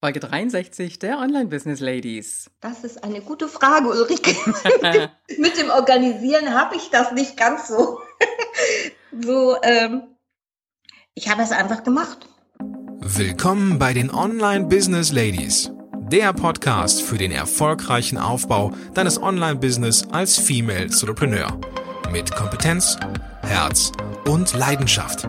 Folge 63 der Online-Business Ladies. Das ist eine gute Frage, Ulrike. Mit dem Organisieren habe ich das nicht ganz so. so, ähm, ich habe es einfach gemacht. Willkommen bei den Online-Business Ladies. Der Podcast für den erfolgreichen Aufbau deines Online-Business als Female Entrepreneur. Mit Kompetenz, Herz und Leidenschaft.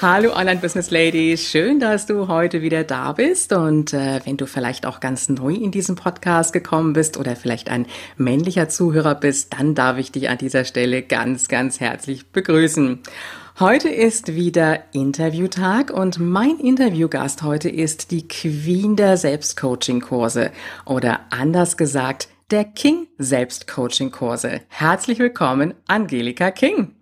Hallo Online Business Ladies, schön, dass du heute wieder da bist und äh, wenn du vielleicht auch ganz neu in diesem Podcast gekommen bist oder vielleicht ein männlicher Zuhörer bist, dann darf ich dich an dieser Stelle ganz, ganz herzlich begrüßen. Heute ist wieder Interviewtag und mein Interviewgast heute ist die Queen der Selbstcoaching-Kurse oder anders gesagt der King Selbstcoaching-Kurse. Herzlich willkommen, Angelika King.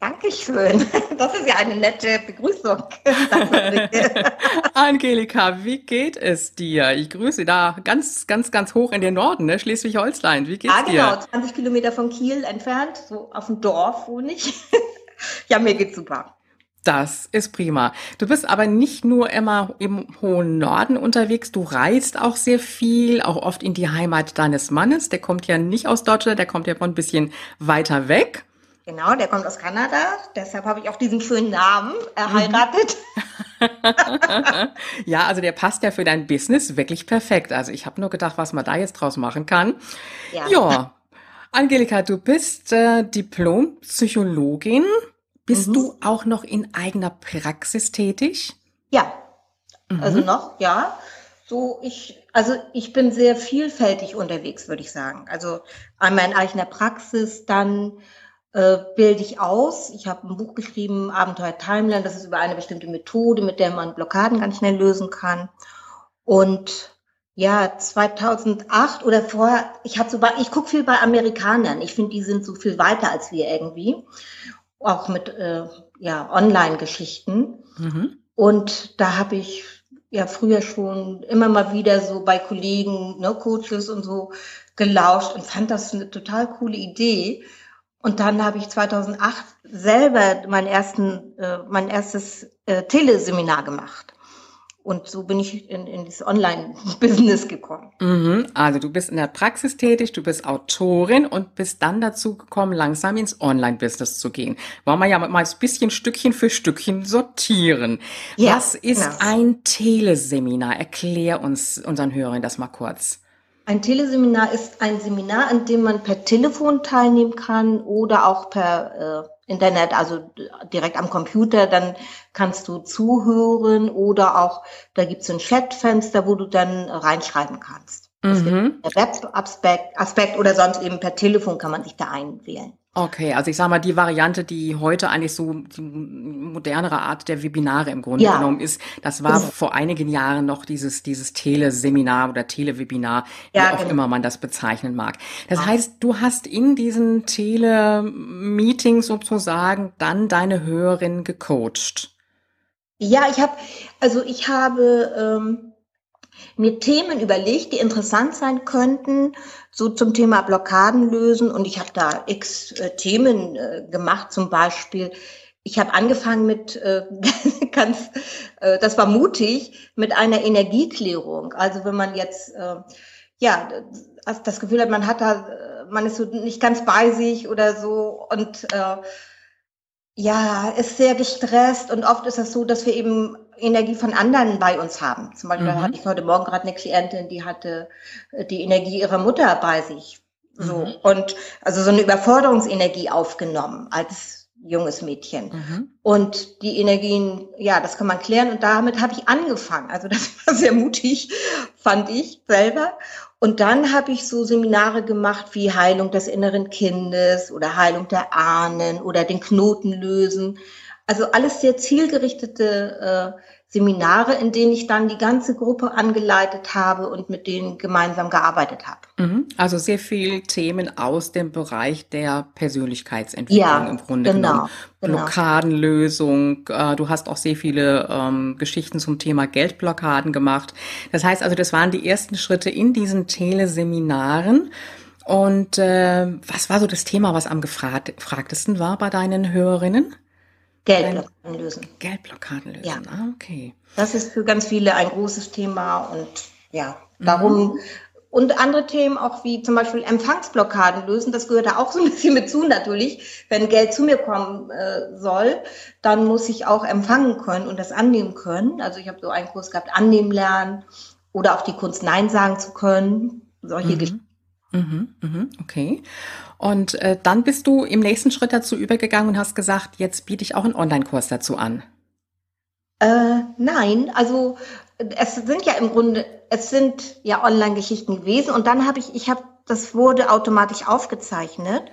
Dankeschön. Das ist ja eine nette Begrüßung. Angelika, wie geht es dir? Ich grüße da ganz, ganz, ganz hoch in den Norden, ne? Schleswig-Holstein. Wie geht's ja, genau, dir? 20 Kilometer von Kiel entfernt, so auf dem Dorf wohne ich. ja, mir geht's super. Das ist prima. Du bist aber nicht nur immer im hohen Norden unterwegs, du reist auch sehr viel, auch oft in die Heimat deines Mannes. Der kommt ja nicht aus Deutschland, der kommt ja von ein bisschen weiter weg. Genau, der kommt aus Kanada, deshalb habe ich auch diesen schönen Namen erheiratet. ja, also der passt ja für dein Business wirklich perfekt. Also ich habe nur gedacht, was man da jetzt draus machen kann. Ja. ja. Angelika, du bist äh, Diplom-Psychologin. Bist mhm. du auch noch in eigener Praxis tätig? Ja, mhm. also noch, ja. So, ich, also ich bin sehr vielfältig unterwegs, würde ich sagen. Also einmal in eigener Praxis, dann äh, bilde ich aus. Ich habe ein Buch geschrieben, Abenteuer Timeline. Das ist über eine bestimmte Methode, mit der man Blockaden ganz schnell lösen kann. Und ja, 2008 oder vorher, ich habe so, bei, ich gucke viel bei Amerikanern. Ich finde, die sind so viel weiter als wir irgendwie, auch mit äh, ja Online-Geschichten. Mhm. Und da habe ich ja früher schon immer mal wieder so bei Kollegen, ne, Coaches und so gelauscht und fand das eine total coole Idee und dann habe ich 2008 selber mein, ersten, äh, mein erstes äh, Teleseminar gemacht. Und so bin ich in, in das Online-Business gekommen. Mhm. Also du bist in der Praxis tätig, du bist Autorin und bist dann dazu gekommen, langsam ins Online-Business zu gehen. Wollen wir ja mal ein bisschen Stückchen für Stückchen sortieren. Ja, Was ist genau. ein Teleseminar? Erklär uns unseren Hörern das mal kurz. Ein Teleseminar ist ein Seminar, an dem man per Telefon teilnehmen kann oder auch per äh, Internet, also direkt am Computer. Dann kannst du zuhören oder auch, da gibt es ein Chatfenster, wo du dann reinschreiben kannst. Mhm. Web-Aspekt Aspekt oder sonst eben per Telefon kann man sich da einwählen. Okay, also ich sage mal, die Variante, die heute eigentlich so die modernere Art der Webinare im Grunde ja. genommen ist, das war mhm. vor einigen Jahren noch dieses, dieses Teleseminar oder Telewebinar, wie ja, auch genau. immer man das bezeichnen mag. Das ja. heißt, du hast in diesen Tele-Meetings sozusagen dann deine Hörerin gecoacht. Ja, ich habe, also ich habe ähm, mir Themen überlegt, die interessant sein könnten, so zum Thema Blockaden lösen. Und ich habe da x äh, Themen äh, gemacht, zum Beispiel. Ich habe angefangen mit äh, ganz, äh, das war mutig, mit einer Energieklärung. Also wenn man jetzt äh, ja das Gefühl hat, man hat da, äh, man ist so nicht ganz bei sich oder so und ja, ist sehr gestresst und oft ist es so, dass wir eben Energie von anderen bei uns haben. Zum Beispiel mhm. hatte ich heute Morgen gerade eine Klientin, die hatte äh, die Energie ihrer Mutter bei sich. So. Mhm. Und also so eine Überforderungsenergie aufgenommen als junges Mädchen. Mhm. Und die Energien, ja, das kann man klären. Und damit habe ich angefangen. Also das war sehr mutig, fand ich selber. Und dann habe ich so Seminare gemacht wie Heilung des inneren Kindes oder Heilung der Ahnen oder den Knoten lösen. Also alles sehr zielgerichtete äh, Seminare, in denen ich dann die ganze Gruppe angeleitet habe und mit denen gemeinsam gearbeitet habe. Mhm. Also sehr viel Themen aus dem Bereich der Persönlichkeitsentwicklung Ja, im Grunde genau, genommen. genau. Blockadenlösung. Äh, Du hast auch sehr viele ähm, Geschichten zum Thema Geldblockaden gemacht. Das heißt also, das waren die ersten Schritte in diesen Teleseminaren. Und äh, was war so das Thema, was am gefragt- gefragtesten war bei deinen Hörerinnen? Geldblockaden lösen. Geldblockaden lösen. Ja. Ah, okay. Das ist für ganz viele ein großes Thema und ja, darum und andere Themen auch wie zum Beispiel Empfangsblockaden lösen, das gehört da auch so ein bisschen mit zu natürlich. Wenn Geld zu mir kommen äh, soll, dann muss ich auch empfangen können und das annehmen können. Also ich habe so einen Kurs gehabt, annehmen lernen oder auch die Kunst Nein sagen zu können. Solche Geschichten. Mhm, mhm, okay. Und äh, dann bist du im nächsten Schritt dazu übergegangen und hast gesagt, jetzt biete ich auch einen Online-Kurs dazu an. Äh, nein, also es sind ja im Grunde, es sind ja Online-Geschichten gewesen und dann habe ich, ich habe, das wurde automatisch aufgezeichnet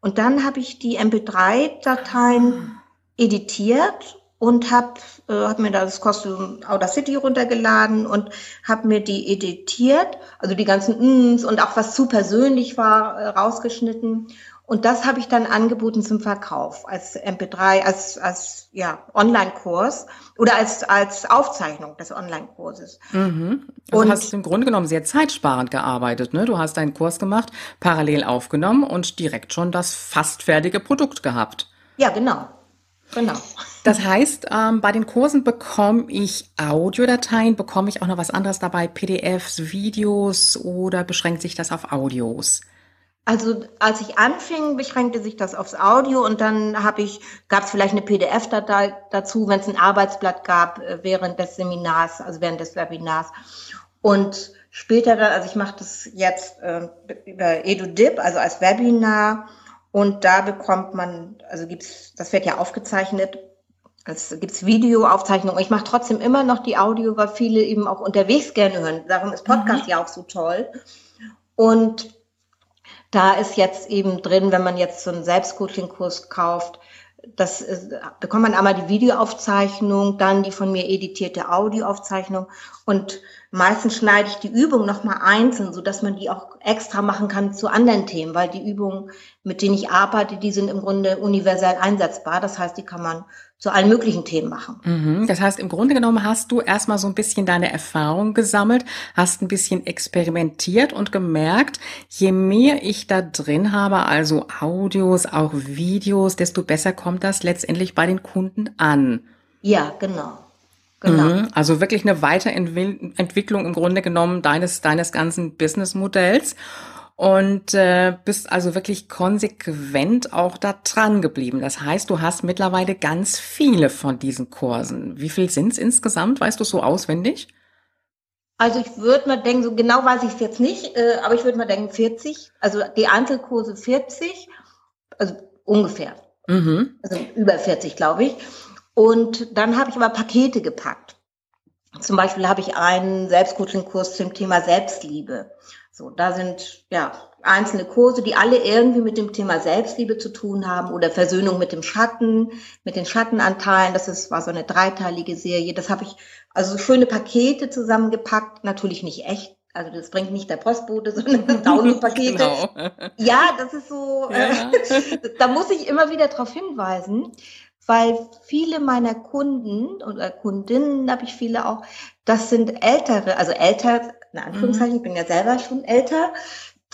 und dann habe ich die MP3-Dateien editiert und habe äh, hab mir das Kostüm Audacity runtergeladen und habe mir die editiert, also die ganzen Mms und auch was zu persönlich war, äh, rausgeschnitten. Und das habe ich dann angeboten zum Verkauf als MP3, als, als ja, Online-Kurs oder als, als Aufzeichnung des Online-Kurses. Mhm. Also Und- hast du im Grunde genommen sehr zeitsparend gearbeitet, ne? Du hast deinen Kurs gemacht, parallel aufgenommen und direkt schon das fast fertige Produkt gehabt. Ja, genau. Genau. Das heißt, ähm, bei den Kursen bekomme ich Audiodateien, bekomme ich auch noch was anderes dabei, PDFs, Videos oder beschränkt sich das auf Audios? Also als ich anfing, beschränkte sich das aufs Audio und dann habe ich, gab es vielleicht eine PDF-Datei dazu, wenn es ein Arbeitsblatt gab äh, während des Seminars, also während des Webinars. Und später dann, also ich mache das jetzt äh, über EduDip, also als Webinar und da bekommt man, also gibt's, das wird ja aufgezeichnet, es gibt's Videoaufzeichnungen. Ich mache trotzdem immer noch die Audio, weil viele eben auch unterwegs gerne hören. Darum ist Podcast ja auch so toll. Und da ist jetzt eben drin, wenn man jetzt so einen Selbstcoaching-Kurs kauft, das bekommt man einmal die Videoaufzeichnung, dann die von mir editierte Audioaufzeichnung und meistens schneide ich die Übung nochmal einzeln, so dass man die auch extra machen kann zu anderen Themen, weil die Übungen, mit denen ich arbeite, die sind im Grunde universell einsetzbar. Das heißt, die kann man zu allen möglichen Themen machen. Mhm. Das heißt, im Grunde genommen hast du erstmal so ein bisschen deine Erfahrung gesammelt, hast ein bisschen experimentiert und gemerkt, je mehr ich da drin habe, also Audios, auch Videos, desto besser kommt das letztendlich bei den Kunden an. Ja, genau. Genau. Mhm. Also wirklich eine Weiterentwicklung im Grunde genommen deines, deines ganzen Businessmodells. Und äh, bist also wirklich konsequent auch da dran geblieben. Das heißt, du hast mittlerweile ganz viele von diesen Kursen. Wie viel sind es insgesamt? Weißt du so auswendig? Also ich würde mal denken, so genau weiß ich es jetzt nicht, äh, aber ich würde mal denken 40. Also die Einzelkurse 40, also ungefähr. Mhm. Also über 40, glaube ich. Und dann habe ich aber Pakete gepackt. Zum Beispiel habe ich einen Selbstcoaching-Kurs zum Thema Selbstliebe. So, da sind ja einzelne Kurse, die alle irgendwie mit dem Thema Selbstliebe zu tun haben oder Versöhnung mit dem Schatten, mit den Schattenanteilen. Das ist, war so eine dreiteilige Serie. Das habe ich also so schöne Pakete zusammengepackt, natürlich nicht echt. Also das bringt nicht der Postbote, sondern Download-Pakete. Genau. Ja, das ist so, Ja. äh, da muss ich immer wieder darauf hinweisen, weil viele meiner Kunden oder Kundinnen habe ich viele auch, das sind ältere, also älter, in Anführungszeichen, ich bin ja selber schon älter,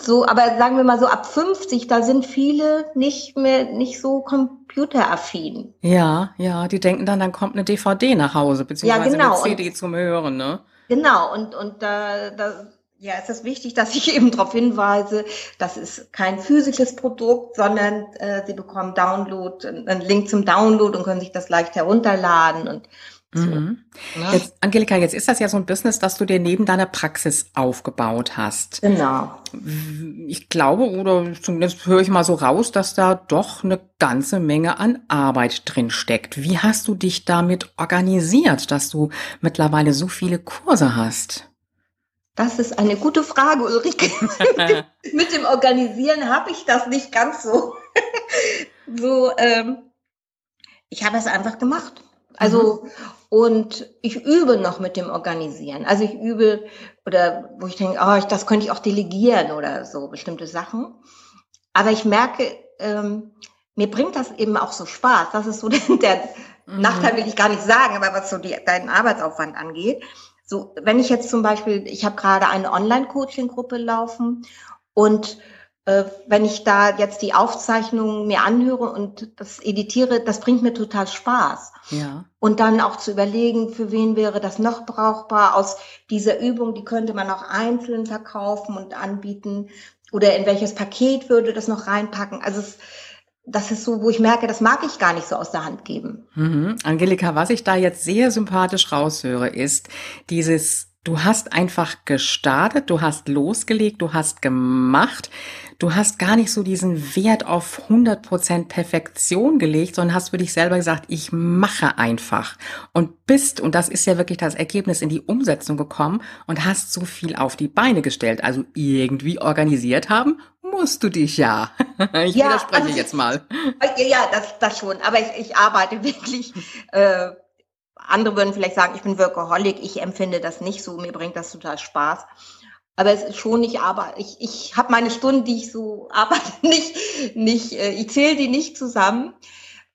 so, aber sagen wir mal so ab 50, da sind viele nicht mehr, nicht so computeraffin. Ja, ja, die denken dann, dann kommt eine DVD nach Hause, beziehungsweise genau. eine CD zum Hören, ne? Genau, und, und da, da ja, ist es wichtig, dass ich eben darauf hinweise, das ist kein physisches Produkt, sondern äh, Sie bekommen Download, einen Link zum Download und können sich das leicht herunterladen und so. Mhm. Jetzt, Angelika, jetzt ist das ja so ein Business, das du dir neben deiner Praxis aufgebaut hast. Genau. Ich glaube, oder zumindest höre ich mal so raus, dass da doch eine ganze Menge an Arbeit drin steckt. Wie hast du dich damit organisiert, dass du mittlerweile so viele Kurse hast? Das ist eine gute Frage, Ulrike. Mit dem Organisieren habe ich das nicht ganz so. so ähm, ich habe es einfach gemacht. Also, mhm. Und ich übe noch mit dem Organisieren. Also ich übe, oder wo ich denke, oh, das könnte ich auch delegieren oder so, bestimmte Sachen. Aber ich merke, ähm, mir bringt das eben auch so Spaß. Das ist so der, der mhm. Nachteil, will ich gar nicht sagen, aber was so die, deinen Arbeitsaufwand angeht. So, wenn ich jetzt zum Beispiel, ich habe gerade eine Online-Coaching-Gruppe laufen und wenn ich da jetzt die Aufzeichnungen mir anhöre und das editiere, das bringt mir total Spaß. Ja. Und dann auch zu überlegen, für wen wäre das noch brauchbar aus dieser Übung, die könnte man auch einzeln verkaufen und anbieten oder in welches Paket würde das noch reinpacken. Also es, das ist so, wo ich merke, das mag ich gar nicht so aus der Hand geben. Mhm. Angelika, was ich da jetzt sehr sympathisch raushöre, ist dieses Du hast einfach gestartet, du hast losgelegt, du hast gemacht. Du hast gar nicht so diesen Wert auf 100% Perfektion gelegt, sondern hast für dich selber gesagt, ich mache einfach und bist, und das ist ja wirklich das Ergebnis, in die Umsetzung gekommen und hast so viel auf die Beine gestellt. Also irgendwie organisiert haben musst du dich ja. Ich ja, widerspreche also jetzt mal. Ja, das, das schon. Aber ich, ich arbeite wirklich äh, andere würden vielleicht sagen, ich bin Workaholic, ich empfinde das nicht so, mir bringt das total Spaß. Aber es ist schon nicht, aber ich, ich habe meine Stunden, die ich so arbeite, nicht, nicht, äh, ich zähle die nicht zusammen,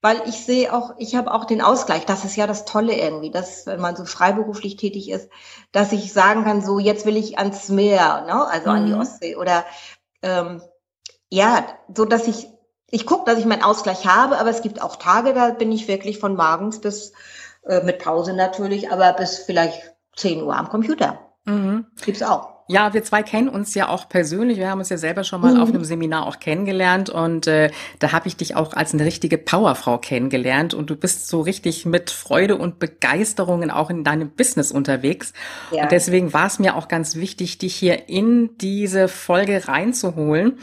weil ich sehe auch, ich habe auch den Ausgleich. Das ist ja das Tolle irgendwie, dass wenn man so freiberuflich tätig ist, dass ich sagen kann, so jetzt will ich ans Meer, ne? also mhm. an die mhm. Ostsee oder ähm, ja, so dass ich ich gucke, dass ich meinen Ausgleich habe, aber es gibt auch Tage, da bin ich wirklich von morgens bis äh, mit Pause natürlich, aber bis vielleicht 10 Uhr am Computer. Mhm. Gibt's auch. Ja, wir zwei kennen uns ja auch persönlich. Wir haben uns ja selber schon mal mhm. auf einem Seminar auch kennengelernt und äh, da habe ich dich auch als eine richtige Powerfrau kennengelernt und du bist so richtig mit Freude und Begeisterung auch in deinem Business unterwegs. Ja. Und deswegen war es mir auch ganz wichtig, dich hier in diese Folge reinzuholen.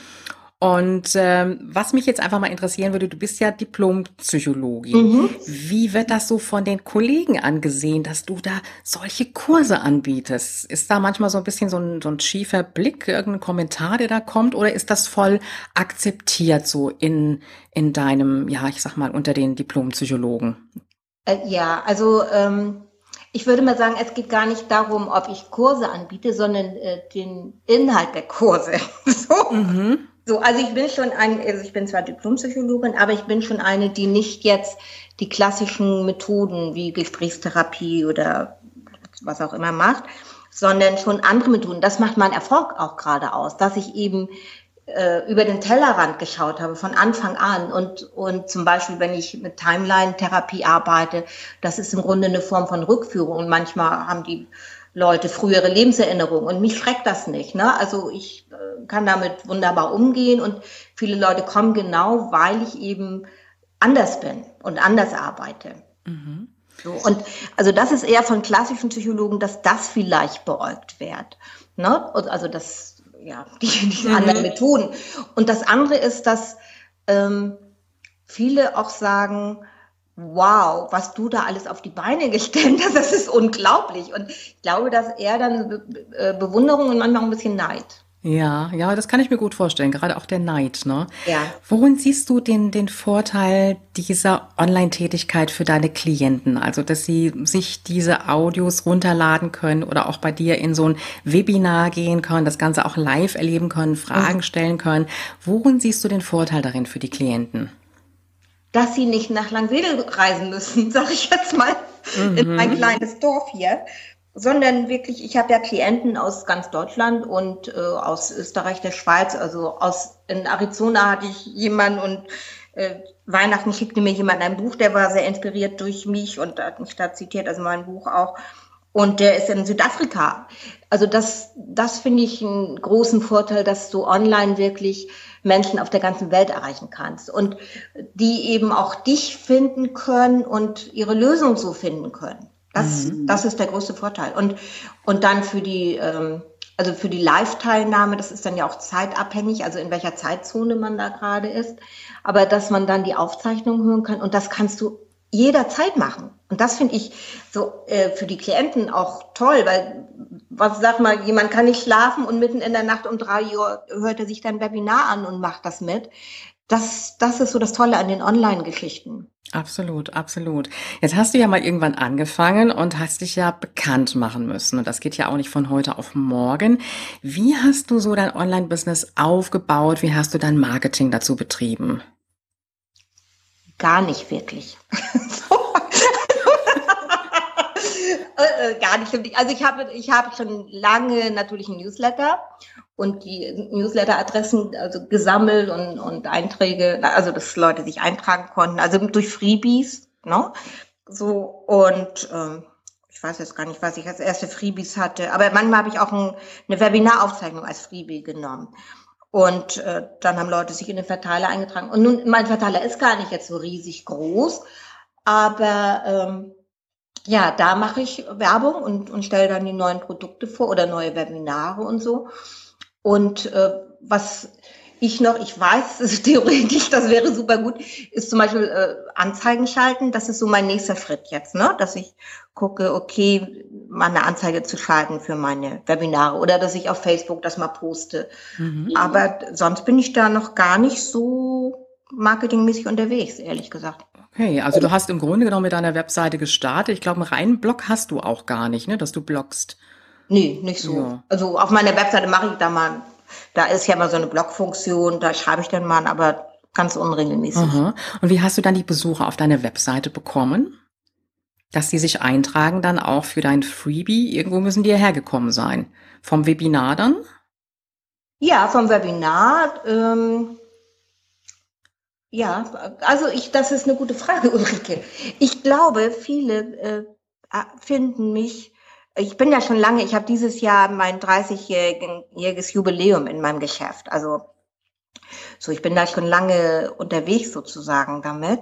Und ähm, was mich jetzt einfach mal interessieren würde, du bist ja Diplompsychologin. Mhm. Wie wird das so von den Kollegen angesehen, dass du da solche Kurse anbietest? Ist da manchmal so ein bisschen so ein, so ein schiefer Blick, irgendein Kommentar, der da kommt, oder ist das voll akzeptiert so in, in deinem, ja, ich sag mal, unter den Diplompsychologen? Äh, ja, also ähm, ich würde mal sagen, es geht gar nicht darum, ob ich Kurse anbiete, sondern äh, den Inhalt der Kurse. so. Mhm. So, also ich bin schon ein, also ich bin zwar Diplompsychologin, aber ich bin schon eine, die nicht jetzt die klassischen Methoden wie Gesprächstherapie oder was auch immer macht, sondern schon andere Methoden. Das macht mein Erfolg auch gerade aus, dass ich eben äh, über den Tellerrand geschaut habe von Anfang an und und zum Beispiel, wenn ich mit Timeline-Therapie arbeite, das ist im Grunde eine Form von Rückführung und manchmal haben die Leute frühere Lebenserinnerungen und mich schreckt das nicht. Ne? Also ich äh, kann damit wunderbar umgehen und viele Leute kommen genau, weil ich eben anders bin und anders arbeite. Mhm. So, und also das ist eher von klassischen Psychologen, dass das vielleicht beäugt wird. Ne? Und also das, ja, die, die mhm. anderen Methoden. Und das andere ist, dass ähm, viele auch sagen, wow, was du da alles auf die Beine gestellt hast, das ist unglaublich. Und ich glaube, dass er dann Be äh, Bewunderung und manchmal auch ein bisschen Neid. Ja, ja, das kann ich mir gut vorstellen, gerade auch der Neid, ne? Ja. Worin siehst du den, den Vorteil dieser Online-Tätigkeit für deine Klienten? Also, dass sie sich diese Audios runterladen können oder auch bei dir in so ein Webinar gehen können, das Ganze auch live erleben können, Fragen mhm. stellen können. Worin siehst du den Vorteil darin für die Klienten? Dass sie nicht nach Langwedel reisen müssen, sage ich jetzt mal, mhm. in mein kleines Dorf hier, sondern wirklich, ich habe ja Klienten aus ganz Deutschland und äh, aus Österreich, der Schweiz, also aus in Arizona hatte ich jemanden und äh, Weihnachten schickte mir jemand ein Buch, der war sehr inspiriert durch mich und hat mich da zitiert, also mein Buch auch. Und der ist in Südafrika. Also das, das finde ich einen großen Vorteil, dass du online wirklich Menschen auf der ganzen Welt erreichen kannst und die eben auch dich finden können und ihre Lösung so finden können. Das, mhm. das ist der größte Vorteil. Und, und dann für die, ähm, also für die Live-Teilnahme, das ist dann ja auch zeitabhängig, also in welcher Zeitzone man da gerade ist, aber dass man dann die Aufzeichnung hören kann und das kannst du jederzeit machen. Und das finde ich so äh, für die Klienten auch toll, weil was sag mal, jemand kann nicht schlafen und mitten in der Nacht um drei Uhr hört er sich dann Webinar an und macht das mit. das, das ist so das Tolle an den Online-Geschichten. Absolut, absolut. Jetzt hast du ja mal irgendwann angefangen und hast dich ja bekannt machen müssen. Und das geht ja auch nicht von heute auf morgen. Wie hast du so dein Online-Business aufgebaut? Wie hast du dein Marketing dazu betrieben? Gar nicht wirklich. Äh, äh, gar nicht. Also ich habe, ich habe schon lange natürlich ein Newsletter und die Newsletter-Adressen also gesammelt und, und Einträge, also dass Leute sich eintragen konnten, also durch Freebies, ne? So und ähm, ich weiß jetzt gar nicht, was ich als erste Freebies hatte, aber manchmal habe ich auch ein, eine Webinaraufzeichnung als Freebie genommen. Und äh, dann haben Leute sich in den Verteiler eingetragen. Und nun, mein Verteiler ist gar nicht jetzt so riesig groß, aber ähm, ja, da mache ich Werbung und, und stelle dann die neuen Produkte vor oder neue Webinare und so. Und äh, was ich noch, ich weiß, ist theoretisch, das wäre super gut, ist zum Beispiel äh, Anzeigen schalten. Das ist so mein nächster Schritt jetzt, ne? Dass ich gucke, okay, mal eine Anzeige zu schalten für meine Webinare oder dass ich auf Facebook das mal poste. Mhm. Aber sonst bin ich da noch gar nicht so marketingmäßig unterwegs, ehrlich gesagt. Okay, also du hast im Grunde genommen mit deiner Webseite gestartet. Ich glaube, einen reinen Blog hast du auch gar nicht, ne, dass du bloggst. Nee, nicht so. Ja. Also auf meiner Webseite mache ich da mal, da ist ja mal so eine Blogfunktion, da schreibe ich dann mal, aber ganz unregelmäßig. Aha. Und wie hast du dann die Besucher auf deine Webseite bekommen? Dass die sich eintragen dann auch für dein Freebie? Irgendwo müssen die ja hergekommen sein. Vom Webinar dann? Ja, vom Webinar. Ähm, ja, also ich, das ist eine gute Frage, Ulrike. Ich glaube, viele äh, finden mich, ich bin ja schon lange, ich habe dieses Jahr mein 30-jähriges Jubiläum in meinem Geschäft. Also so, ich bin da schon lange unterwegs sozusagen damit.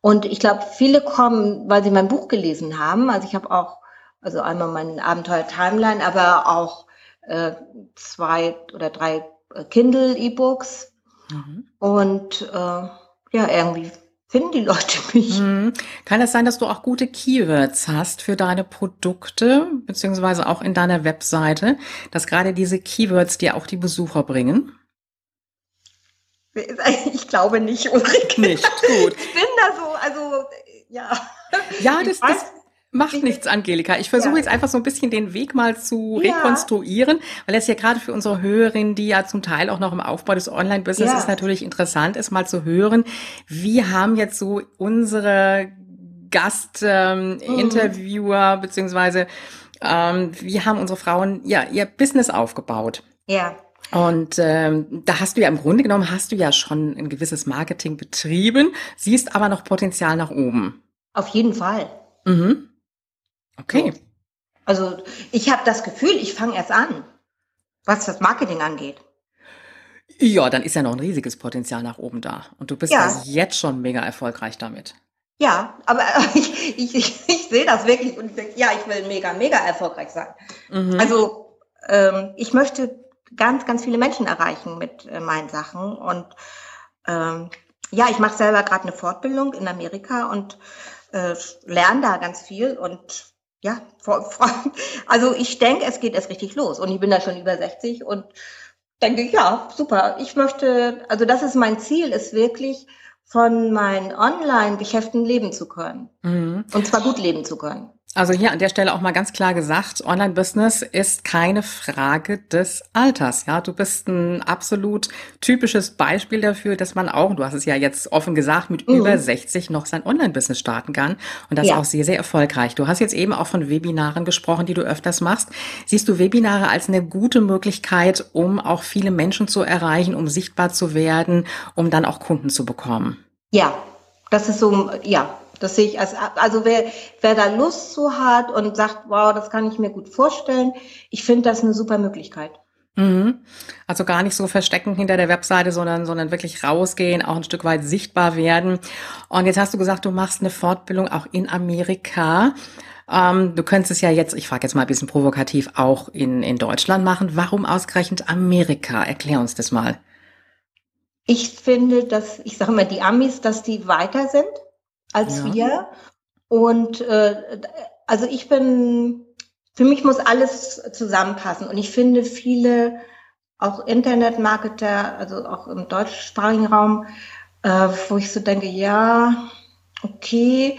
Und ich glaube, viele kommen, weil sie mein Buch gelesen haben. Also ich habe auch, also einmal mein Abenteuer Timeline, aber auch äh, zwei oder drei äh, Kindle-E-Books. Mhm. Und äh, ja, irgendwie finden die Leute mich. Hm. Kann es sein, dass du auch gute Keywords hast für deine Produkte, beziehungsweise auch in deiner Webseite, dass gerade diese Keywords dir auch die Besucher bringen? Ich glaube nicht, Ulrike. Nicht, gut. Ich bin da so, also, ja. Ja, das, das, Macht nichts, Angelika. Ich versuche ja. jetzt einfach so ein bisschen den Weg mal zu ja. rekonstruieren, weil es ja gerade für unsere Hörerinnen, die ja zum Teil auch noch im Aufbau des Online-Business ja. ist, natürlich interessant ist, mal zu hören, wie haben jetzt so unsere Gast-Interviewer ähm, mhm. beziehungsweise ähm, wie haben unsere Frauen ja ihr Business aufgebaut? Ja. Und ähm, da hast du ja im Grunde genommen hast du ja schon ein gewisses Marketing betrieben, siehst aber noch Potenzial nach oben. Auf jeden Fall. Mhm. Okay. So. Also ich habe das Gefühl, ich fange erst an, was das Marketing angeht. Ja, dann ist ja noch ein riesiges Potenzial nach oben da. Und du bist ja, ja jetzt schon mega erfolgreich damit. Ja, aber ich, ich, ich, ich sehe das wirklich und denke, ja, ich will mega, mega erfolgreich sein. Mhm. Also ähm, ich möchte ganz, ganz viele Menschen erreichen mit äh, meinen Sachen. Und ähm, ja, ich mache selber gerade eine Fortbildung in Amerika und äh, lerne da ganz viel und ja, also ich denke, es geht erst richtig los. Und ich bin da schon über 60 und denke, ja, super. Ich möchte, also das ist mein Ziel, ist wirklich von meinen Online-Geschäften leben zu können. Mhm. Und zwar gut leben zu können. Also hier an der Stelle auch mal ganz klar gesagt, Online-Business ist keine Frage des Alters. Ja, du bist ein absolut typisches Beispiel dafür, dass man auch, du hast es ja jetzt offen gesagt, mit mhm. über 60 noch sein Online-Business starten kann und das ja. auch sehr, sehr erfolgreich. Du hast jetzt eben auch von Webinaren gesprochen, die du öfters machst. Siehst du Webinare als eine gute Möglichkeit, um auch viele Menschen zu erreichen, um sichtbar zu werden, um dann auch Kunden zu bekommen? Ja, das ist so, ja, das sehe ich als, also wer, wer da Lust zu hat und sagt, wow, das kann ich mir gut vorstellen, ich finde das eine super Möglichkeit. Mhm. Also gar nicht so verstecken hinter der Webseite, sondern, sondern wirklich rausgehen, auch ein Stück weit sichtbar werden. Und jetzt hast du gesagt, du machst eine Fortbildung auch in Amerika. Ähm, du könntest es ja jetzt, ich frage jetzt mal ein bisschen provokativ, auch in, in Deutschland machen. Warum ausgerechnet Amerika? Erklär uns das mal. Ich finde, dass, ich sage mal, die Amis, dass die weiter sind als ja. wir. Und äh, also ich bin, für mich muss alles zusammenpassen. Und ich finde viele, auch Internetmarketer, also auch im deutschsprachigen Raum, äh, wo ich so denke, ja, okay.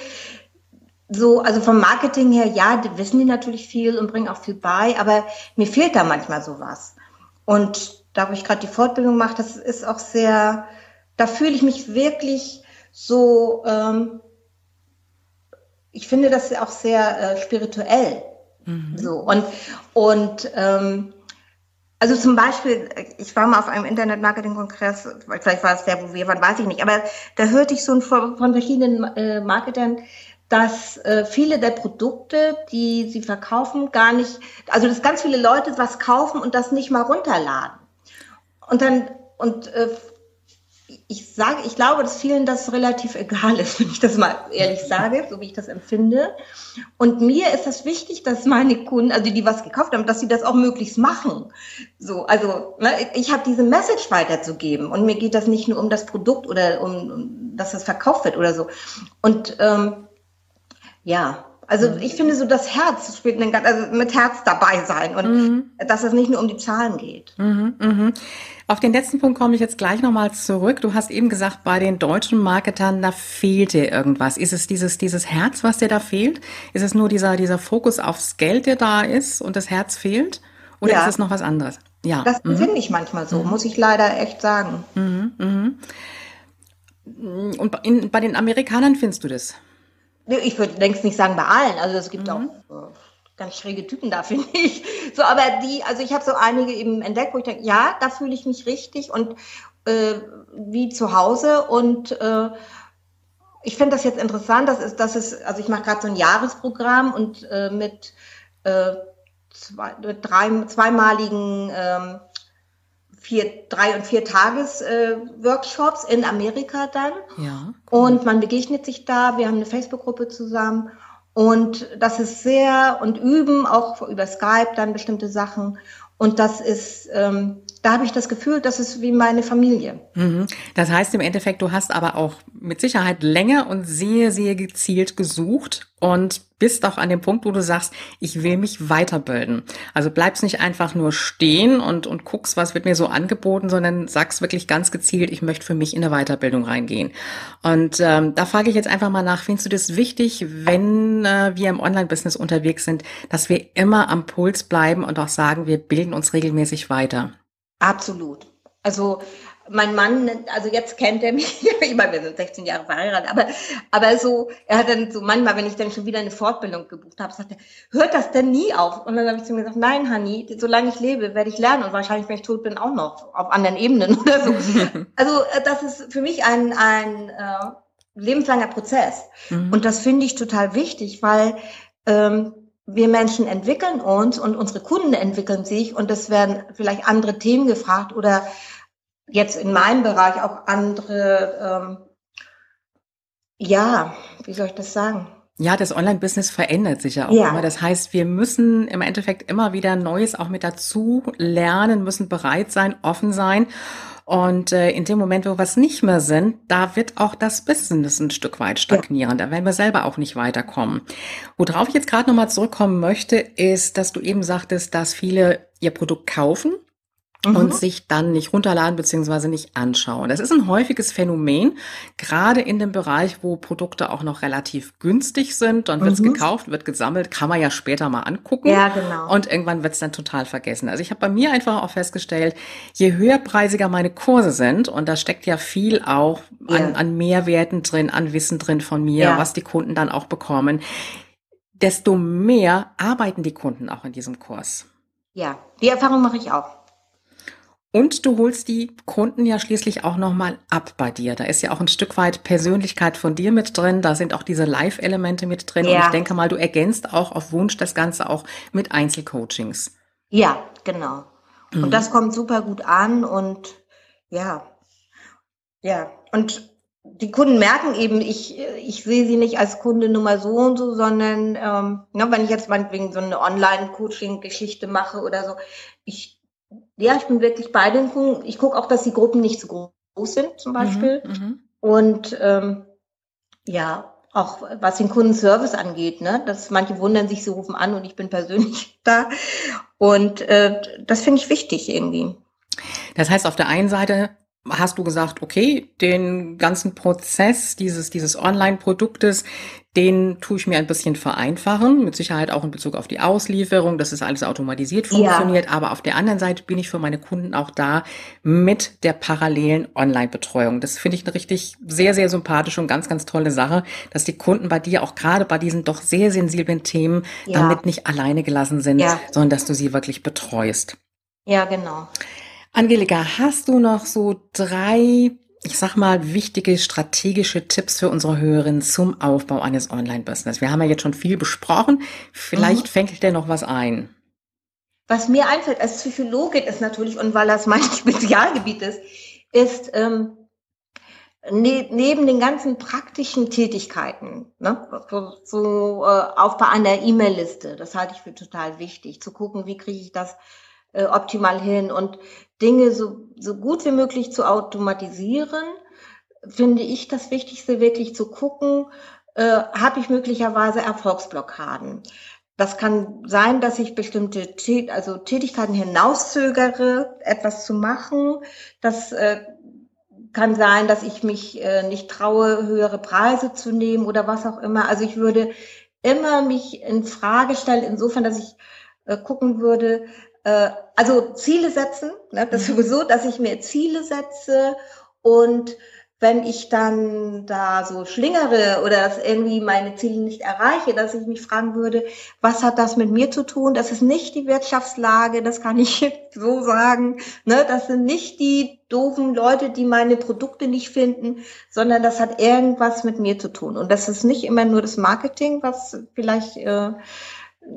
So, also vom Marketing her, ja, wissen die natürlich viel und bringen auch viel bei, aber mir fehlt da manchmal sowas. Und da, wo ich gerade die Fortbildung mache, das ist auch sehr, da fühle ich mich wirklich so, ähm, ich finde das auch sehr äh, spirituell. Mhm. So und und ähm, also zum Beispiel, ich war mal auf einem Internet-Marketing-Kongress, vielleicht war es der, wo wir waren, weiß ich nicht, aber da hörte ich so von, von verschiedenen äh, Marketern, dass äh, viele der Produkte, die sie verkaufen, gar nicht, also dass ganz viele Leute was kaufen und das nicht mal runterladen. Und dann, und äh, ich sage, ich glaube, dass vielen das relativ egal ist, wenn ich das mal ehrlich sage, so wie ich das empfinde. Und mir ist das wichtig, dass meine Kunden, also die, die was gekauft haben, dass sie das auch möglichst machen. So, also ne, ich habe diese Message weiterzugeben und mir geht das nicht nur um das Produkt oder um, um dass das verkauft wird oder so. Und ähm, ja, also ich finde so das Herz spielt einen, also mit Herz dabei sein und mhm. dass es nicht nur um die Zahlen geht. Mhm, mh. Auf den letzten Punkt komme ich jetzt gleich nochmal zurück. Du hast eben gesagt, bei den deutschen Marketern, da fehlt dir irgendwas. Ist es dieses, dieses Herz, was dir da fehlt? Ist es nur dieser, dieser Fokus aufs Geld, der da ist und das Herz fehlt? Oder ja. ist es noch was anderes? Ja. Das mhm. finde ich manchmal so, mhm. muss ich leider echt sagen. Mhm, mhm. Und in, bei den Amerikanern findest du das? Ich würde längst nicht sagen bei allen. Also es gibt mhm. auch äh, ganz schräge Typen da, finde ich. So, aber die, also ich habe so einige eben entdeckt, wo ich denke, ja, da fühle ich mich richtig und äh, wie zu Hause und äh, ich finde das jetzt interessant, das ist, das ist, also ich mache gerade so ein Jahresprogramm und äh, mit äh, zwei, drei, zweimaligen ähm, vier, drei und vier Tages äh, Workshops in Amerika dann. Ja. Cool. Und man begegnet sich da. Wir haben eine Facebook-Gruppe zusammen und das ist sehr und üben auch über Skype dann bestimmte Sachen. Und das ist, ähm, da habe ich das Gefühl, das ist wie meine Familie. Mhm. Das heißt im Endeffekt, du hast aber auch mit Sicherheit länger und sehr, sehr gezielt gesucht und bist auch an dem Punkt, wo du sagst, ich will mich weiterbilden. Also bleibst nicht einfach nur stehen und, und guckst, was wird mir so angeboten, sondern sagst wirklich ganz gezielt, ich möchte für mich in eine Weiterbildung reingehen. Und ähm, da frage ich jetzt einfach mal nach, findest du das wichtig, wenn äh, wir im Online-Business unterwegs sind, dass wir immer am Puls bleiben und auch sagen, wir bilden uns regelmäßig weiter? Absolut. Also mein Mann, also jetzt kennt er mich, ich meine, wir sind 16 Jahre verheiratet, aber, aber so, er hat dann so manchmal, wenn ich dann schon wieder eine Fortbildung gebucht habe, sagt er, hört das denn nie auf? Und dann habe ich zu ihm gesagt, nein, Honey, solange ich lebe, werde ich lernen und wahrscheinlich, wenn ich tot bin, auch noch auf anderen Ebenen oder so. also äh, das ist für mich ein, ein äh, lebenslanger Prozess. Mhm. Und das finde ich total wichtig, weil ähm, wir Menschen entwickeln uns und unsere Kunden entwickeln sich und es werden vielleicht andere Themen gefragt oder jetzt in meinem Bereich auch andere, ähm, ja, wie soll ich das sagen? Ja, das Online-Business verändert sich ja auch ja. immer. Das heißt, wir müssen im Endeffekt immer wieder Neues auch mit dazu lernen, müssen bereit sein, offen sein. Und äh, in dem Moment, wo wir was nicht mehr sind, da wird auch das Business ein Stück weit stagnieren. Ja. Da werden wir selber auch nicht weiterkommen. Worauf ich jetzt gerade nochmal zurückkommen möchte, ist, dass du eben sagtest, dass viele ihr Produkt kaufen mhm. und sich dann nicht runterladen beziehungsweise nicht anschauen. Das ist ein häufiges Phänomen, gerade in dem Bereich, wo Produkte auch noch relativ günstig sind. Dann wird's mhm. gekauft, wird gesammelt, kann man ja später mal angucken. Ja, genau. Und irgendwann wird's dann total vergessen. Also ich habe bei mir einfach auch festgestellt, je höherpreisiger meine Kurse sind, und da steckt ja viel auch ja. an, an Mehrwerten drin, an Wissen drin von mir, ja. was die Kunden dann auch bekommen, desto mehr arbeiten die Kunden auch in diesem Kurs. Ja, die Erfahrung mache ich auch. Und du holst die Kunden ja schließlich auch nochmal ab bei dir. Da ist ja auch ein Stück weit Persönlichkeit von dir mit drin. Da sind auch diese Live-Elemente mit drin. Ja. Und ich denke mal, du ergänzt auch auf Wunsch das Ganze auch mit Einzelcoachings. Ja, genau. Und mhm. das kommt super gut an und ja, ja. Und die Kunden merken eben, ich, ich sehe sie nicht als Kunde Nummer so und so, sondern ähm, ja, wenn ich jetzt meinetwegen so eine Online-Coaching-Geschichte mache oder so, ich ja, ich bin wirklich bei den Kunden. Ich gucke auch, dass die Gruppen nicht zu groß sind, zum Beispiel. Mhm, mhm, und ähm, ja, auch was den Kundenservice angeht, ne, dass manche wundern sich, sie rufen an und ich bin persönlich da. Und äh, das finde ich wichtig irgendwie. Das heißt, auf der einen Seite hast du gesagt, okay, den ganzen Prozess dieses, dieses Online-Produktes, den tue ich mir ein bisschen vereinfachen, mit Sicherheit auch in Bezug auf die Auslieferung, dass es alles automatisiert funktioniert. Ja. Aber auf der anderen Seite bin ich für meine Kunden auch da mit der parallelen Online-Betreuung. Das finde ich eine richtig sehr, sehr sympathische und ganz, ganz tolle Sache, dass die Kunden bei dir auch gerade bei diesen doch sehr sensiblen Themen ja. damit nicht alleine gelassen sind, ja. sondern dass du sie wirklich betreust. Ja, genau. Angelika, hast du noch so drei, ich sag mal, wichtige strategische Tipps für unsere Hörerinnen zum Aufbau eines Online-Business? Wir haben ja jetzt schon viel besprochen. Vielleicht mhm. fängt dir noch was ein. Was mir einfällt als Psychologin ist natürlich, und weil das mein Spezialgebiet ist, ist ähm, ne, neben den ganzen praktischen Tätigkeiten, ne, so, so äh, Aufbau einer E-Mail-Liste, das halte ich für total wichtig, zu gucken, wie kriege ich das äh, optimal hin und Dinge so, so gut wie möglich zu automatisieren, finde ich das Wichtigste, wirklich zu gucken, äh, habe ich möglicherweise Erfolgsblockaden. Das kann sein, dass ich bestimmte Tät also Tätigkeiten hinauszögere, etwas zu machen. Das äh, kann sein, dass ich mich äh, nicht traue, höhere Preise zu nehmen oder was auch immer. Also ich würde immer mich in Frage stellen, insofern, dass ich äh, gucken würde, äh, also Ziele setzen, ne, das mhm. sowieso, dass ich mir Ziele setze und wenn ich dann da so schlingere oder dass irgendwie meine Ziele nicht erreiche, dass ich mich fragen würde, was hat das mit mir zu tun? Das ist nicht die Wirtschaftslage, das kann ich so sagen. Ne? Das sind nicht die doofen Leute, die meine Produkte nicht finden, sondern das hat irgendwas mit mir zu tun. Und das ist nicht immer nur das Marketing, was vielleicht äh,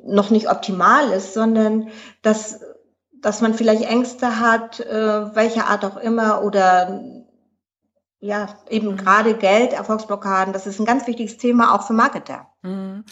noch nicht optimal ist, sondern dass, dass man vielleicht Ängste hat, äh, welcher Art auch immer, oder ja, eben mhm. gerade Geld, Erfolgsblockaden, das ist ein ganz wichtiges Thema auch für Marketer. Mhm.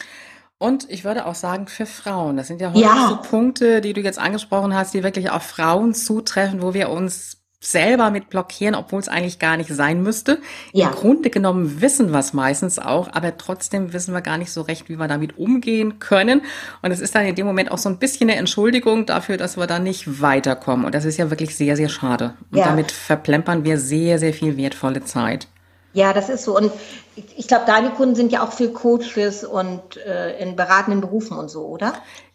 Und ich würde auch sagen, für Frauen. Das sind ja heute ja. so Punkte, die du jetzt angesprochen hast, die wirklich auf Frauen zutreffen, wo wir uns selber mit blockieren, obwohl es eigentlich gar nicht sein müsste. Ja. Im Grunde genommen wissen wir es meistens auch, aber trotzdem wissen wir gar nicht so recht, wie wir damit umgehen können. Und es ist dann in dem Moment auch so ein bisschen eine Entschuldigung dafür, dass wir da nicht weiterkommen. Und das ist ja wirklich sehr, sehr schade. Und ja. damit verplempern wir sehr, sehr viel wertvolle Zeit. Ja, das ist so. Und ich glaube, deine Kunden sind ja auch für Coaches und äh, in beratenden Berufen und so, oder?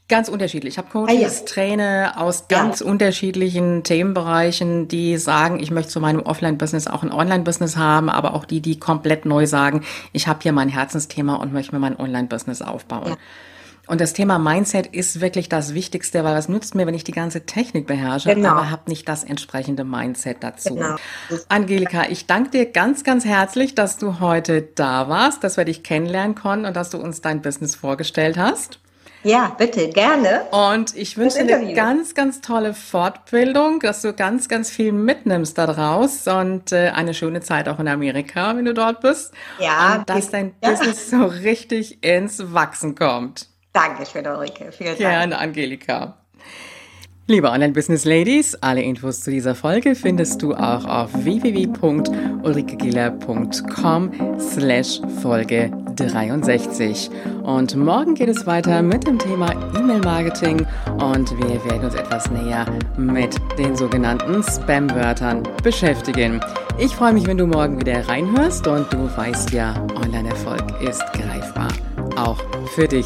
Ganz unterschiedlich. Ich habe Coaches, ah, ja. Trainer aus ganz ja. unterschiedlichen Themenbereichen, die sagen, ich möchte zu meinem Offline-Business auch ein Online-Business haben, aber auch die, die komplett neu sagen, ich habe hier mein Herzensthema und möchte mir mein Online-Business aufbauen. Ja. Und das Thema Mindset ist wirklich das Wichtigste, weil was nützt mir, wenn ich die ganze Technik beherrsche, genau. aber habe nicht das entsprechende Mindset dazu. Genau. Angelika, ich danke dir ganz, ganz herzlich, dass du heute da warst, dass wir dich kennenlernen konnten und dass du uns dein Business vorgestellt hast. Ja, bitte, gerne. Und ich wünsche dir eine ganz, ganz tolle Fortbildung, dass du ganz, ganz viel mitnimmst daraus und äh, eine schöne Zeit auch in Amerika, wenn du dort bist. Ja. Und dass dein ja. Business so richtig ins Wachsen kommt. Dankeschön, Ulrike. Vielen Dank. Gerne, Angelika. Liebe Online-Business-Ladies, alle Infos zu dieser Folge findest du auch auf www.ulrikegiller.com slash Folge 63. Und morgen geht es weiter mit dem Thema E-Mail-Marketing und wir werden uns etwas näher mit den sogenannten Spam-Wörtern beschäftigen. Ich freue mich, wenn du morgen wieder reinhörst und du weißt ja, Online-Erfolg ist greifbar. Auch für dich.